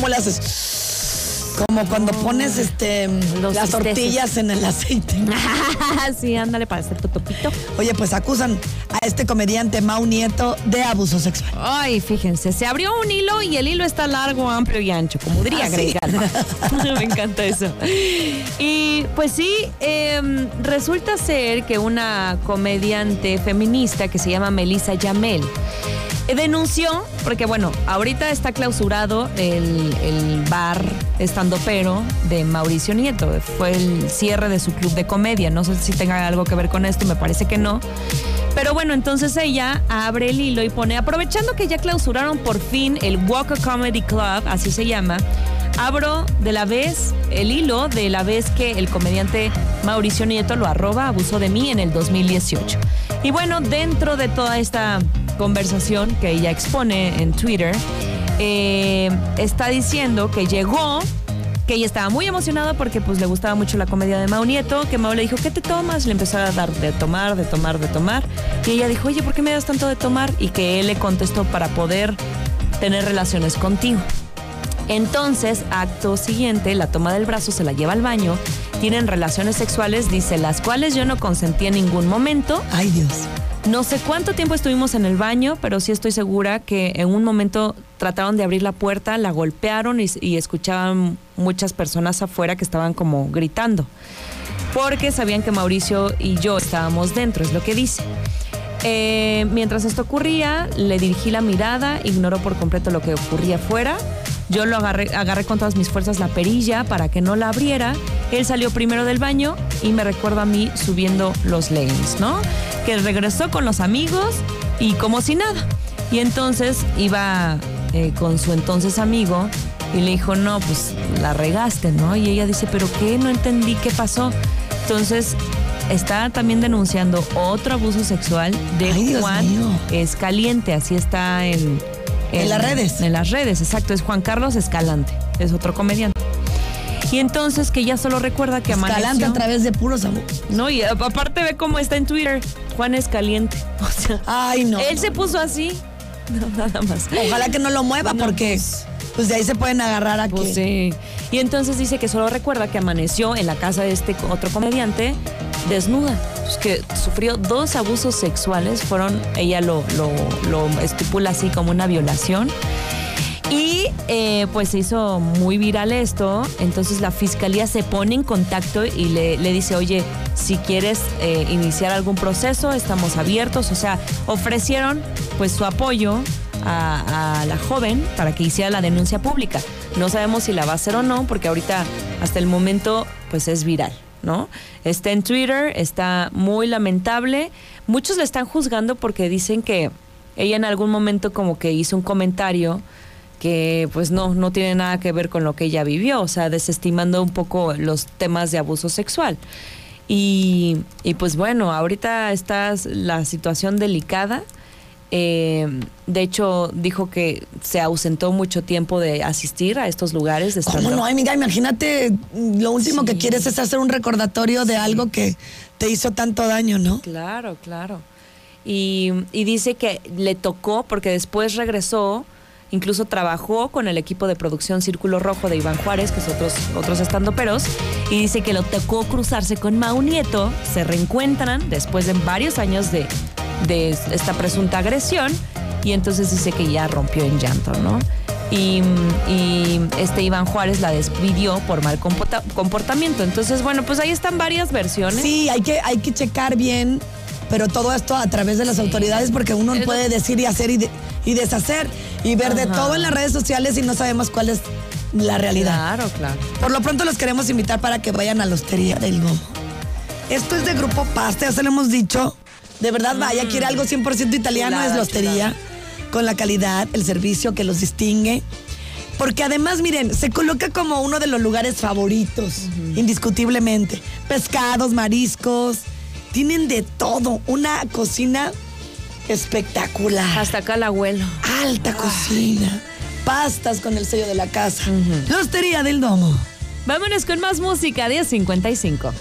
¿Cómo le haces? Como cuando pones este Los las tortillas en el aceite. sí, ándale para hacer tu topito. Oye, pues acusan a este comediante Mau Nieto de abuso sexual. Ay, fíjense, se abrió un hilo y el hilo está largo, amplio y ancho, como diría Ah, sí. Me encanta eso. Y pues sí, em, resulta ser que una comediante feminista que se llama Melissa Yamel denunció, porque bueno, ahorita está clausurado el, el bar estandopero de Mauricio Nieto. Fue el cierre de su club de comedia. No sé si tenga algo que ver con esto, me parece que no. Pero bueno, entonces ella abre el hilo y pone, aprovechando que ya clausuraron por fin el Walker Comedy Club, así se llama, abro de la vez el hilo de la vez que el comediante Mauricio Nieto lo arroba, abusó de mí en el 2018. Y bueno, dentro de toda esta conversación que ella expone en Twitter, eh, está diciendo que llegó que ella estaba muy emocionada porque pues le gustaba mucho la comedia de Mau Nieto, que Mau le dijo, ¿qué te tomas? Le empezó a dar de tomar, de tomar, de tomar. Y ella dijo, oye, ¿por qué me das tanto de tomar? Y que él le contestó para poder tener relaciones contigo. Entonces, acto siguiente, la toma del brazo se la lleva al baño, tienen relaciones sexuales, dice, las cuales yo no consentí en ningún momento. Ay, Dios. No sé cuánto tiempo estuvimos en el baño, pero sí estoy segura que en un momento trataron de abrir la puerta, la golpearon y, y escuchaban muchas personas afuera que estaban como gritando. Porque sabían que Mauricio y yo estábamos dentro, es lo que dice. Eh, mientras esto ocurría, le dirigí la mirada, ignoró por completo lo que ocurría afuera. Yo lo agarré, agarré con todas mis fuerzas la perilla para que no la abriera. Él salió primero del baño y me recuerda a mí subiendo los leggings, ¿no? Que regresó con los amigos y como si nada. Y entonces iba eh, con su entonces amigo y le dijo, no, pues la regaste, ¿no? Y ella dice, ¿pero qué? No entendí qué pasó. Entonces está también denunciando otro abuso sexual de Ay, Juan. Escaliente, así está en, En las redes. En las redes, exacto, es Juan Carlos Escalante, es otro comediante. Y entonces que ella solo recuerda que Escalante amaneció. a través de puros abusos. No, y aparte ve cómo está en Twitter, Juan Escaliente. O sea, Ay, no. él se puso así. No, nada más. Ojalá que no lo mueva No, porque pues de ahí se pueden agarrar a Pues que... sí. Y entonces dice que solo recuerda que amaneció en la casa de este otro comediante desnuda. Pues que sufrió dos abusos sexuales. Fueron, ella lo, lo, lo estipula así como una violación. Y eh, pues se hizo muy viral esto, entonces la fiscalía se pone en contacto y le, le dice, oye, si quieres eh, iniciar algún proceso, estamos abiertos, o sea, ofrecieron pues su apoyo a, la joven para que hiciera la denuncia pública. No sabemos si la va a hacer o no, porque ahorita hasta el momento pues es viral. ¿No? Está en Twitter, está muy lamentable. Muchos la están juzgando porque dicen que ella en algún momento como que hizo un comentario que pues no, no tiene nada que ver con lo que ella vivió, o sea, desestimando un poco los temas de abuso sexual. Y, y pues bueno, ahorita está la situación delicada. Eh, de hecho, dijo que se ausentó mucho tiempo de asistir a estos lugares. De ¿Cómo no? Amiga, imagínate, lo último que quieres es hacer un recordatorio de algo que te hizo tanto daño, ¿no? Claro, claro. Y, y dice que le tocó, porque después regresó, incluso trabajó con el equipo de producción Círculo Rojo de Iván Juárez, que es otros, otros estandoperos, y dice que le tocó cruzarse con Mau Nieto, se reencuentran después de varios años de, de esta presunta agresión, y entonces dice que ya rompió en llanto, ¿no? Y, y este Iván Juárez la despidió por mal comporta- comportamiento. Entonces, bueno, pues ahí están varias versiones. Sí, hay que, hay que checar bien, pero todo esto a través de las autoridades porque uno Es puede decir y hacer y, de- y deshacer y ver de todo en las redes sociales y no sabemos cuál es la realidad. Claro, claro. Por lo pronto los queremos invitar para que vayan a la Hostería del Gomo. Esto es de Grupo Pasta, ya se lo hemos dicho. De verdad, vaya, quiere algo 100% italiano, Chulada, es la Hostería. Con la calidad, el servicio que los distingue. Porque además, miren, se coloca como uno de los lugares favoritos, indiscutiblemente. Pescados, mariscos, tienen de todo. Una cocina espectacular. Hasta acá el abuelo. Alta cocina. Pastas con el sello de la casa. La Hostería del Domo. Vámonos con más música, 1055.